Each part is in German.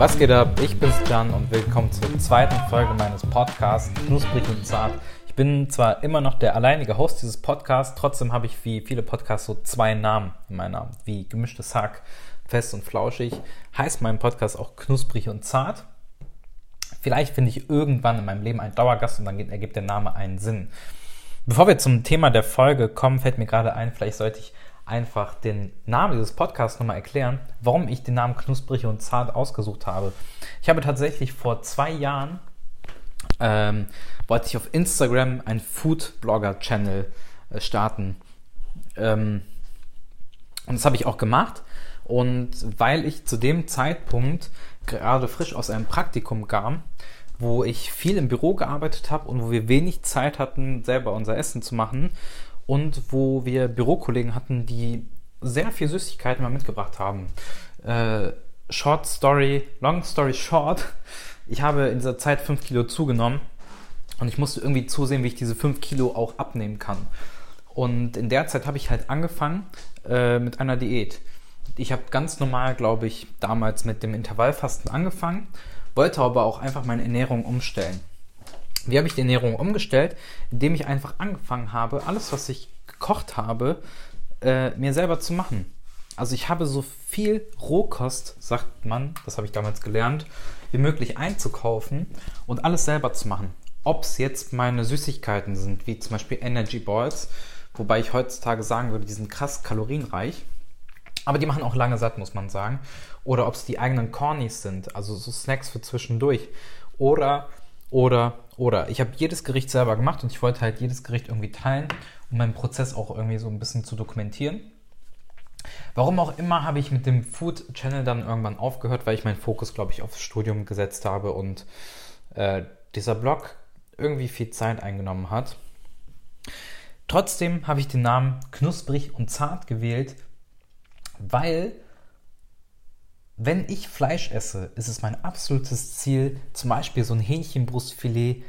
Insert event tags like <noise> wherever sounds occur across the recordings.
Was geht ab? Ich bin's Jan und willkommen zur zweiten Folge meines Podcasts Knusprig und Zart. Ich bin zwar immer noch der alleinige Host dieses Podcasts, trotzdem habe ich wie viele Podcasts so zwei Namen in meinem Namen, wie gemischtes Hack, fest und flauschig. Heißt mein Podcast auch Knusprig und Zart. Vielleicht finde ich irgendwann in meinem Leben einen Dauergast und dann ergibt der Name einen Sinn. Bevor wir zum Thema der Folge kommen, fällt mir gerade ein, vielleicht sollte ich einfach den Namen dieses Podcasts nochmal erklären, warum ich den Namen Knusprig und Zart ausgesucht habe. Ich habe tatsächlich vor zwei Jahren, ähm, wollte ich auf Instagram einen Food-Blogger-Channel äh, starten. Ähm, und das habe ich auch gemacht. Und weil ich zu dem Zeitpunkt gerade frisch aus einem Praktikum kam, wo ich viel im Büro gearbeitet habe und wo wir wenig Zeit hatten, selber unser Essen zu machen und wo wir Bürokollegen hatten, die sehr viel Süßigkeiten mal mitgebracht haben. Äh, short Story, Long Story Short, ich habe in dieser Zeit 5 Kilo zugenommen und ich musste irgendwie zusehen, wie ich diese 5 Kilo auch abnehmen kann. Und in der Zeit habe ich halt angefangen äh, mit einer Diät. Ich habe ganz normal, glaube ich, damals mit dem Intervallfasten angefangen wollte aber auch einfach meine Ernährung umstellen. Wie habe ich die Ernährung umgestellt? Indem ich einfach angefangen habe, alles, was ich gekocht habe, äh, mir selber zu machen. Also ich habe so viel Rohkost, sagt man, das habe ich damals gelernt, wie möglich einzukaufen und alles selber zu machen. Ob es jetzt meine Süßigkeiten sind, wie zum Beispiel Energy Balls, wobei ich heutzutage sagen würde, die sind krass kalorienreich. Aber die machen auch lange satt, muss man sagen. Oder ob es die eigenen Cornies sind, also so Snacks für zwischendurch. Oder, oder, oder. Ich habe jedes Gericht selber gemacht und ich wollte halt jedes Gericht irgendwie teilen, um meinen Prozess auch irgendwie so ein bisschen zu dokumentieren. Warum auch immer habe ich mit dem Food Channel dann irgendwann aufgehört, weil ich meinen Fokus, glaube ich, aufs Studium gesetzt habe und äh, dieser Blog irgendwie viel Zeit eingenommen hat. Trotzdem habe ich den Namen Knusprig und Zart gewählt, weil wenn ich Fleisch esse, ist es mein absolutes Ziel, zum Beispiel so ein Hähnchenbrustfilet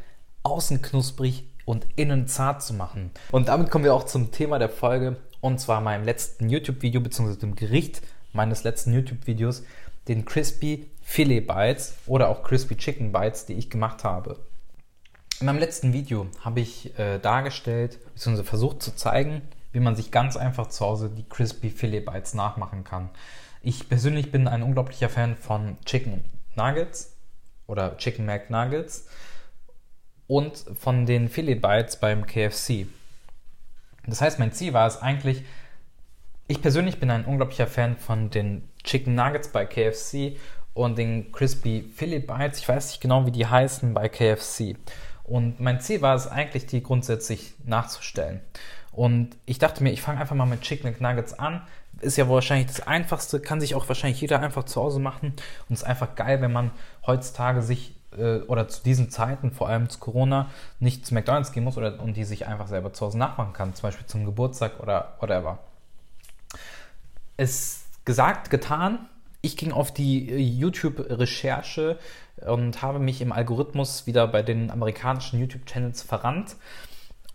außen knusprig und innen zart zu machen. Und damit kommen wir auch zum Thema der Folge und zwar meinem letzten YouTube-Video bzw. dem Gericht meines letzten YouTube-Videos, den Crispy Filet Bites oder auch Crispy Chicken Bites, die ich gemacht habe. In meinem letzten Video habe ich äh, dargestellt bzw. versucht zu zeigen, wie man sich ganz einfach zu Hause die Crispy Filet Bites nachmachen kann. Ich persönlich bin ein unglaublicher Fan von Chicken Nuggets oder Chicken McNuggets und von den Filet Bites beim KFC. Das heißt, mein Ziel war es eigentlich, ich persönlich bin ein unglaublicher Fan von den Chicken Nuggets bei KFC und den Crispy Filet Bites. Ich weiß nicht genau, wie die heißen bei KFC. Und mein Ziel war es eigentlich, die grundsätzlich nachzustellen. Und ich dachte mir, ich fange einfach mal mit Chicken Nuggets an. Ist ja wahrscheinlich das Einfachste, kann sich auch wahrscheinlich jeder einfach zu Hause machen. Und es ist einfach geil, wenn man heutzutage sich äh, oder zu diesen Zeiten, vor allem zu Corona, nicht zu McDonalds gehen muss oder, und die sich einfach selber zu Hause nachmachen kann. Zum Beispiel zum Geburtstag oder whatever. Es gesagt, getan. Ich ging auf die äh, YouTube-Recherche und habe mich im Algorithmus wieder bei den amerikanischen YouTube-Channels verrannt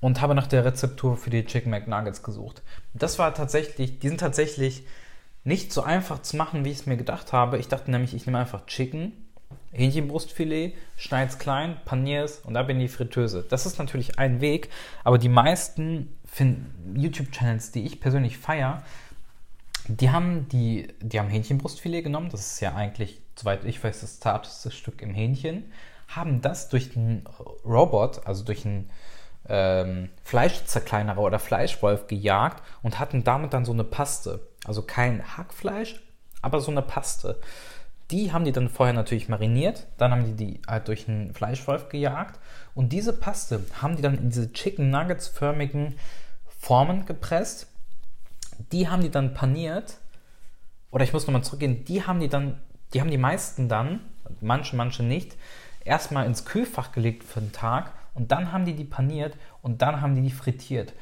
und habe nach der Rezeptur für die Chicken McNuggets gesucht. Das war tatsächlich, die sind tatsächlich nicht so einfach zu machen, wie ich es mir gedacht habe. Ich dachte nämlich, ich nehme einfach Chicken, Hähnchenbrustfilet, schneide es klein, paniere es und ab in die Fritteuse. Das ist natürlich ein Weg, aber die meisten YouTube-Channels, die ich persönlich feiere, die haben, die, die haben Hähnchenbrustfilet genommen, das ist ja eigentlich, soweit ich weiß, das zarteste Stück im Hähnchen, haben das durch einen Robot, also durch einen ähm, Fleischzerkleinerer oder Fleischwolf gejagt und hatten damit dann so eine Paste. Also kein Hackfleisch, aber so eine Paste. Die haben die dann vorher natürlich mariniert, dann haben die die halt durch einen Fleischwolf gejagt und diese Paste haben die dann in diese Chicken Nuggets förmigen Formen gepresst. Die haben die dann paniert oder ich muss nochmal zurückgehen, die haben die dann, die haben die meisten dann, manche, manche nicht, erstmal ins Kühlfach gelegt für einen Tag und dann haben die die paniert und dann haben die die frittiert.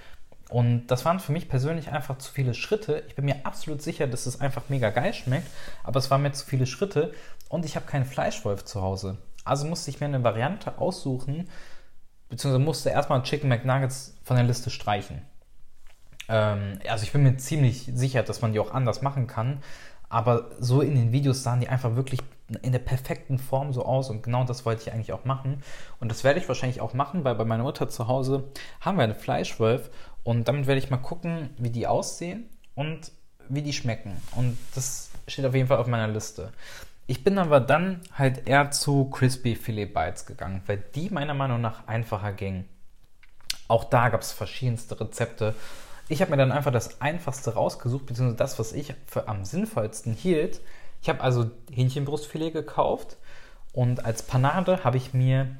Und das waren für mich persönlich einfach zu viele Schritte. Ich bin mir absolut sicher, dass es einfach mega geil schmeckt, aber es waren mir zu viele Schritte und ich habe keinen Fleischwolf zu Hause. Also musste ich mir eine Variante aussuchen, beziehungsweise musste erstmal Chicken McNuggets von der Liste streichen. Ähm, also ich bin mir ziemlich sicher, dass man die auch anders machen kann, aber so in den Videos sahen die einfach wirklich in der perfekten Form so aus und genau das wollte ich eigentlich auch machen. Und das werde ich wahrscheinlich auch machen, weil bei meiner Mutter zu Hause haben wir eine Fleischwolf und damit werde ich mal gucken, wie die aussehen und wie die schmecken. Und das steht auf jeden Fall auf meiner Liste. Ich bin aber dann halt eher zu Crispy Filet Bites gegangen, weil die meiner Meinung nach einfacher gingen. Auch da gab es verschiedenste Rezepte. Ich habe mir dann einfach das einfachste rausgesucht, beziehungsweise das, was ich für am sinnvollsten hielt. Ich habe also Hähnchenbrustfilet gekauft und als Panade habe ich mir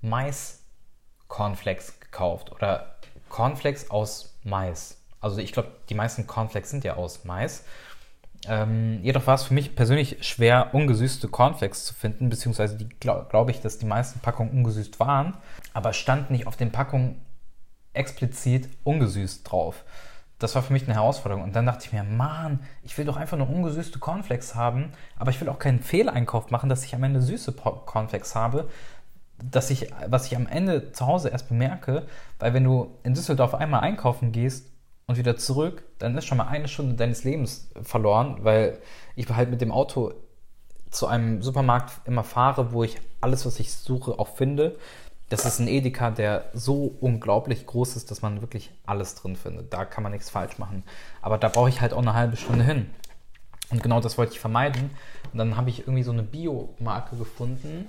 Mais-Cornflakes gekauft oder Cornflakes aus Mais. Also ich glaube, die meisten Cornflakes sind ja aus Mais. Ähm, jedoch war es für mich persönlich schwer, ungesüßte Cornflakes zu finden, beziehungsweise glaube glaub ich, dass die meisten Packungen ungesüßt waren, aber stand nicht auf den Packungen explizit ungesüßt drauf. Das war für mich eine Herausforderung. Und dann dachte ich mir, Mann, ich will doch einfach nur ungesüßte Cornflakes haben, aber ich will auch keinen Fehleinkauf machen, dass ich am Ende süße Cornflakes habe, dass ich, was ich am Ende zu Hause erst bemerke, weil wenn du in Düsseldorf einmal einkaufen gehst und wieder zurück, dann ist schon mal eine Stunde deines Lebens verloren, weil ich halt mit dem Auto zu einem Supermarkt immer fahre, wo ich alles, was ich suche, auch finde. Das ist ein Edeka, der so unglaublich groß ist, dass man wirklich alles drin findet. Da kann man nichts falsch machen. Aber da brauche ich halt auch eine halbe Stunde hin. Und genau das wollte ich vermeiden. Und dann habe ich irgendwie so eine Bio-Marke gefunden,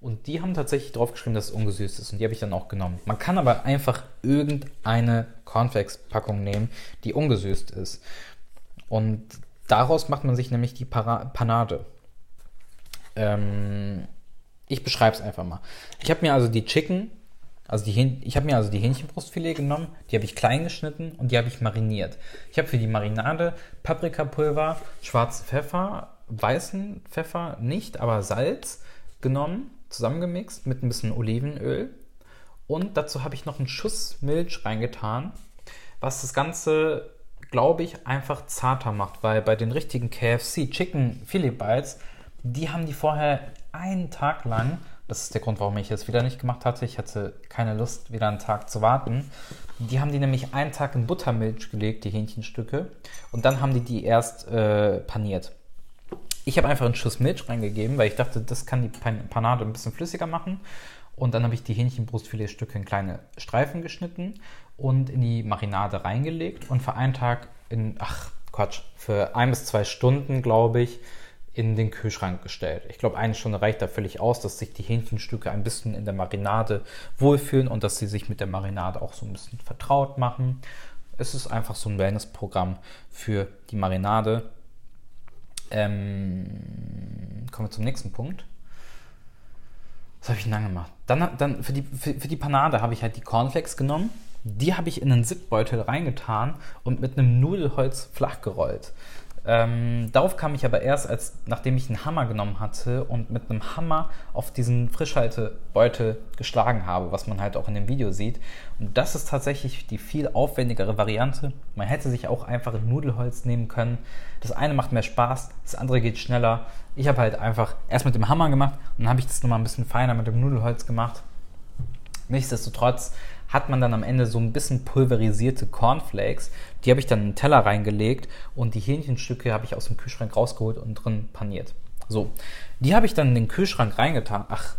und die haben tatsächlich draufgeschrieben, dass es ungesüßt ist. Und die habe ich dann auch genommen. Man kann aber einfach irgendeine Cornflakes-Packung nehmen, die ungesüßt ist. Und daraus macht man sich nämlich die Para Panade. Ähm, ich beschreibe es einfach mal. Ich habe mir also die Chicken, also die ich habe mir also die Hähnchenbrustfilet genommen, die habe ich klein geschnitten und die habe ich mariniert. Ich habe für die Marinade Paprikapulver, schwarzen Pfeffer, weißen Pfeffer nicht, aber Salz genommen zusammengemixt mit ein bisschen Olivenöl. Und dazu habe ich noch einen Schuss Milch reingetan, was das Ganze, glaube ich, einfach zarter macht, weil bei den richtigen KFC Chicken Philly Bites, die haben die vorher einen Tag lang, das ist der Grund, warum ich es wieder nicht gemacht hatte, ich hatte keine Lust, wieder einen Tag zu warten, die haben die nämlich einen Tag in Buttermilch gelegt, die Hähnchenstücke, und dann haben die die erst äh, paniert. Ich habe einfach einen Schuss Milch reingegeben, weil ich dachte, das kann die Panade ein bisschen flüssiger machen. Und dann habe ich die Hähnchenbrustfiletstücke in kleine Streifen geschnitten und in die Marinade reingelegt und für einen Tag in, ach Quatsch, für ein bis zwei Stunden, glaube ich, in den Kühlschrank gestellt. Ich glaube, eine Stunde reicht da völlig aus, dass sich die Hähnchenstücke ein bisschen in der Marinade wohlfühlen und dass sie sich mit der Marinade auch so ein bisschen vertraut machen. Es ist einfach so ein Wellness-Programm für die Marinade ähm, kommen wir zum nächsten Punkt. Was habe ich denn dann gemacht? Dann, dann für, die, für, für die Panade habe ich halt die Cornflakes genommen. Die habe ich in einen Zipbeutel reingetan und mit einem Nudelholz flach gerollt. Ähm, darauf kam ich aber erst, als nachdem ich einen Hammer genommen hatte und mit einem Hammer auf diesen Frischhaltebeutel geschlagen habe, was man halt auch in dem Video sieht. Und das ist tatsächlich die viel aufwendigere Variante. Man hätte sich auch einfach ein Nudelholz nehmen können. Das eine macht mehr Spaß, das andere geht schneller. Ich habe halt einfach erst mit dem Hammer gemacht und dann habe ich das nochmal ein bisschen feiner mit dem Nudelholz gemacht. Nichtsdestotrotz hat man dann am Ende so ein bisschen pulverisierte Cornflakes. Die habe ich dann in einen Teller reingelegt und die Hähnchenstücke habe ich aus dem Kühlschrank rausgeholt und drin paniert. So, die habe ich dann in den Kühlschrank reingetan. Ach,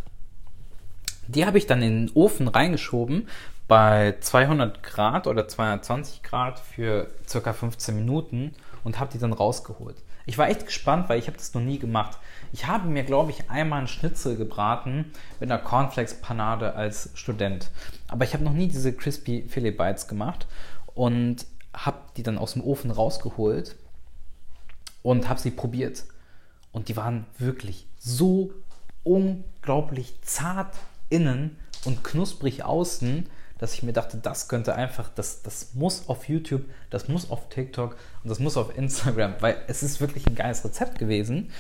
die habe ich dann in den Ofen reingeschoben bei 200 Grad oder 220 Grad für circa 15 Minuten und habe die dann rausgeholt. Ich war echt gespannt, weil ich habe das noch nie gemacht. Ich habe mir, glaube ich, einmal einen Schnitzel gebraten mit einer Cornflakes-Panade als Student. Aber ich habe noch nie diese Crispy Filet Bites gemacht und habe die dann aus dem Ofen rausgeholt und habe sie probiert. Und die waren wirklich so unglaublich zart innen und knusprig außen, dass ich mir dachte, das könnte einfach, das, das muss auf YouTube, das muss auf TikTok und das muss auf Instagram, weil es ist wirklich ein geiles Rezept gewesen.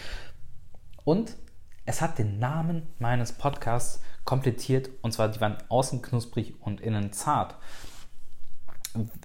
Und es hat den Namen meines Podcasts komplettiert und zwar, die waren außen knusprig und innen zart.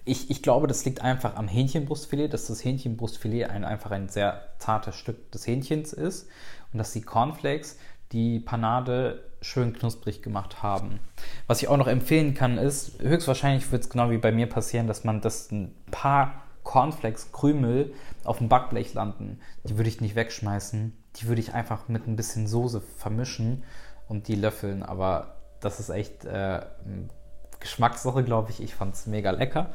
Ich, ich glaube, das liegt einfach am Hähnchenbrustfilet, dass das Hähnchenbrustfilet ein, einfach ein sehr zartes Stück des Hähnchens ist und dass die Cornflakes die Panade schön knusprig gemacht haben. Was ich auch noch empfehlen kann, ist, höchstwahrscheinlich wird es genau wie bei mir passieren, dass man das ein paar Cornflakes, Krümel auf dem Backblech landen. Die würde ich nicht wegschmeißen. die würde ich einfach mit ein bisschen Soße vermischen und die löffeln. Aber das ist echt äh, Geschmackssache, glaube ich. Ich fand es mega lecker.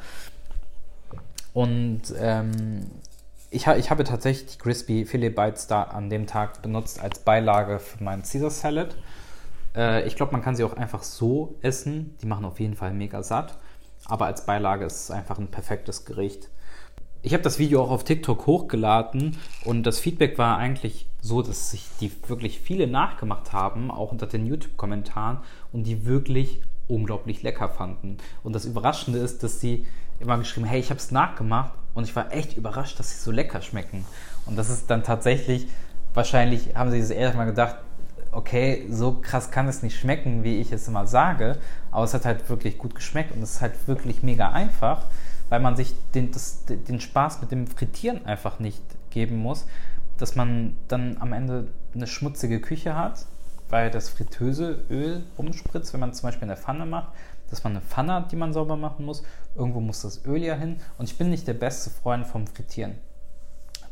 Und ähm, ich, ha ich habe tatsächlich die Crispy Filet Bites da an dem Tag benutzt als Beilage für meinen Caesar Salad. Äh, ich glaube, man kann sie auch einfach so essen. Die machen auf jeden Fall mega satt. Aber als Beilage ist es einfach ein perfektes Gericht. Ich habe das Video auch auf TikTok hochgeladen und das Feedback war eigentlich so, dass sich die wirklich viele nachgemacht haben, auch unter den YouTube-Kommentaren und die wirklich unglaublich lecker fanden. Und das Überraschende ist, dass sie immer geschrieben, hey, ich habe es nachgemacht und ich war echt überrascht, dass sie so lecker schmecken. Und das ist dann tatsächlich, wahrscheinlich haben sie es erstmal gedacht, okay, so krass kann es nicht schmecken, wie ich es immer sage, aber es hat halt wirklich gut geschmeckt und es ist halt wirklich mega einfach, weil man sich den, das, den Spaß mit dem Frittieren einfach nicht geben muss, dass man dann am Ende eine schmutzige Küche hat, weil das fritteuse Öl umspritzt, wenn man zum Beispiel eine Pfanne macht, dass man eine Pfanne hat, die man sauber machen muss. Irgendwo muss das Öl ja hin. Und ich bin nicht der beste Freund vom Frittieren,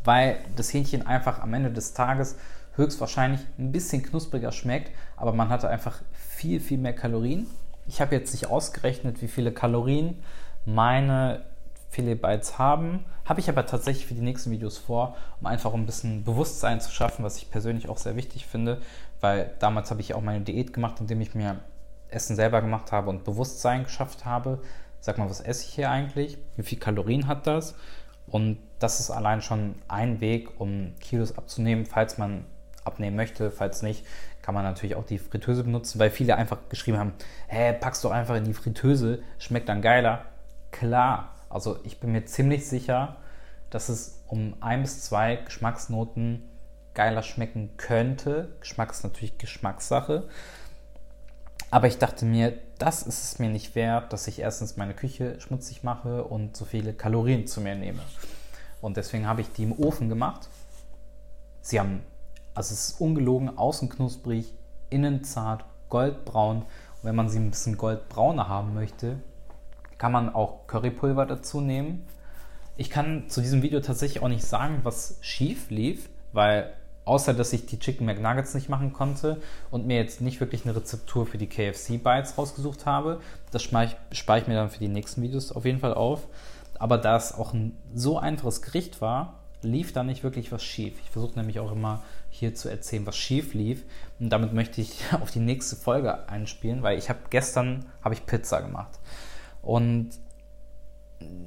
weil das Hähnchen einfach am Ende des Tages höchstwahrscheinlich ein bisschen knuspriger schmeckt, aber man hatte einfach viel, viel mehr Kalorien. Ich habe jetzt nicht ausgerechnet, wie viele Kalorien meine Filet Bites haben, habe ich aber tatsächlich für die nächsten Videos vor, um einfach ein bisschen Bewusstsein zu schaffen, was ich persönlich auch sehr wichtig finde, weil damals habe ich auch meine Diät gemacht, indem ich mir Essen selber gemacht habe und Bewusstsein geschafft habe. Sag mal, was esse ich hier eigentlich? Wie viel Kalorien hat das? Und das ist allein schon ein Weg, um Kilos abzunehmen, falls man abnehmen möchte. Falls nicht, kann man natürlich auch die Fritteuse benutzen, weil viele einfach geschrieben haben, hä, packst du einfach in die Fritteuse, schmeckt dann geiler. Klar, also ich bin mir ziemlich sicher, dass es um ein bis zwei Geschmacksnoten geiler schmecken könnte. Geschmack ist natürlich Geschmackssache. Aber ich dachte mir, das ist es mir nicht wert, dass ich erstens meine Küche schmutzig mache und so viele Kalorien zu mir nehme. Und deswegen habe ich die im Ofen gemacht. Sie haben also es ist ungelogen, außen knusprig, innen zart, goldbraun. Und wenn man sie ein bisschen goldbrauner haben möchte, kann man auch Currypulver dazu nehmen. Ich kann zu diesem Video tatsächlich auch nicht sagen, was schief lief, weil außer dass ich die Chicken McNuggets nicht machen konnte und mir jetzt nicht wirklich eine Rezeptur für die KFC Bites rausgesucht habe, das spare ich, mir dann für die nächsten Videos auf jeden Fall auf. Aber da es auch ein so einfaches Gericht war, lief da nicht wirklich was schief. Ich versuche nämlich auch immer hier zu erzählen, was schief lief. Und damit möchte ich <laughs> auf die nächste Folge einspielen, weil ich habe gestern habe ich Pizza gemacht. Und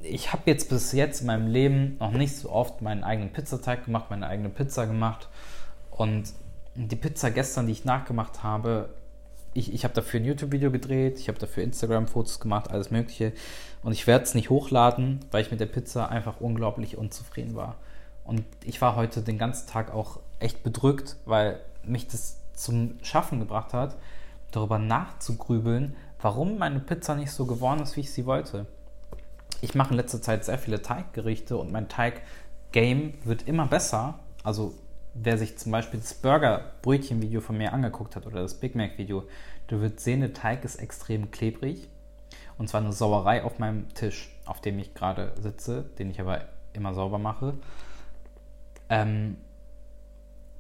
ich habe jetzt bis jetzt in meinem Leben noch nicht so oft meinen eigenen Pizzateig gemacht, meine eigene Pizza gemacht. Und die Pizza gestern, die ich nachgemacht habe, ich, ich habe dafür ein YouTube-Video gedreht, ich habe dafür Instagram-Fotos gemacht, alles Mögliche. Und ich werde es nicht hochladen, weil ich mit der Pizza einfach unglaublich unzufrieden war. Und ich war heute den ganzen Tag auch echt bedrückt, weil mich das zum Schaffen gebracht hat, darüber nachzugrübeln, warum meine Pizza nicht so geworden ist, wie ich sie wollte. Ich mache in letzter Zeit sehr viele Teiggerichte und mein Teig-Game wird immer besser. Also wer sich zum Beispiel das Burger-Brötchen-Video von mir angeguckt hat oder das Big Mac-Video, der wird sehen, der Teig ist extrem klebrig. Und zwar eine Sauerei auf meinem Tisch, auf dem ich gerade sitze, den ich aber immer sauber mache. Ähm,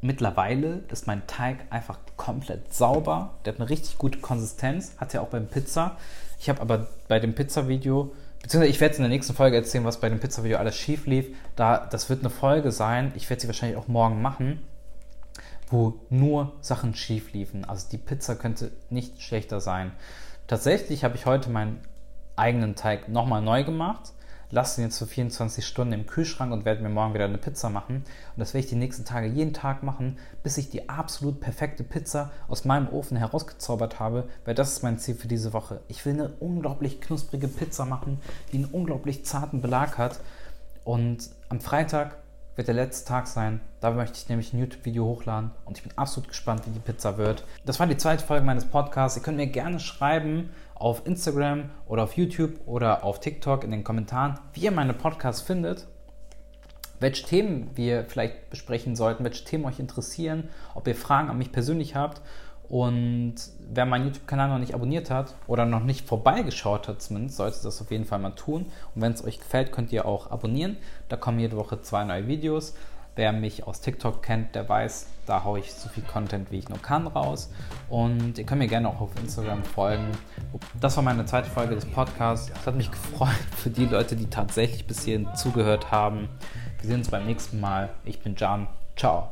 mittlerweile ist mein Teig einfach komplett sauber. Der hat eine richtig gute Konsistenz. Hat ja auch beim Pizza. Ich habe aber bei dem Pizza-Video, beziehungsweise ich werde es in der nächsten Folge erzählen, was bei dem Pizza-Video alles schief lief. Da, das wird eine Folge sein. Ich werde sie wahrscheinlich auch morgen machen, wo nur Sachen schief liefen. Also die Pizza könnte nicht schlechter sein. Tatsächlich habe ich heute meinen eigenen Teig nochmal neu gemacht lasse den jetzt für 24 Stunden im Kühlschrank und werde mir morgen wieder eine Pizza machen. Und das werde ich die nächsten Tage jeden Tag machen, bis ich die absolut perfekte Pizza aus meinem Ofen herausgezaubert habe, weil das ist mein Ziel für diese Woche. Ich will eine unglaublich knusprige Pizza machen, die einen unglaublich zarten Belag hat. Und am Freitag wird der letzte Tag sein. Da möchte ich nämlich ein YouTube-Video hochladen und ich bin absolut gespannt, wie die Pizza wird. Das war die zweite Folge meines Podcasts. Ihr könnt mir gerne schreiben auf Instagram oder auf YouTube oder auf TikTok in den Kommentaren, wie ihr meine Podcasts findet, welche Themen wir vielleicht besprechen sollten, welche Themen euch interessieren, ob ihr Fragen an mich persönlich habt. Und wer meinen YouTube-Kanal noch nicht abonniert hat oder noch nicht vorbeigeschaut hat, zumindest, sollte das auf jeden Fall mal tun. Und wenn es euch gefällt, könnt ihr auch abonnieren. Da kommen jede Woche zwei neue Videos. Wer mich aus TikTok kennt, der weiß, da haue ich so viel Content, wie ich nur kann, raus. Und ihr könnt mir gerne auch auf Instagram folgen. Das war meine zweite Folge des Podcasts. Es hat mich gefreut für die Leute, die tatsächlich bis hierhin zugehört haben. Wir sehen uns beim nächsten Mal. Ich bin Jan. Ciao.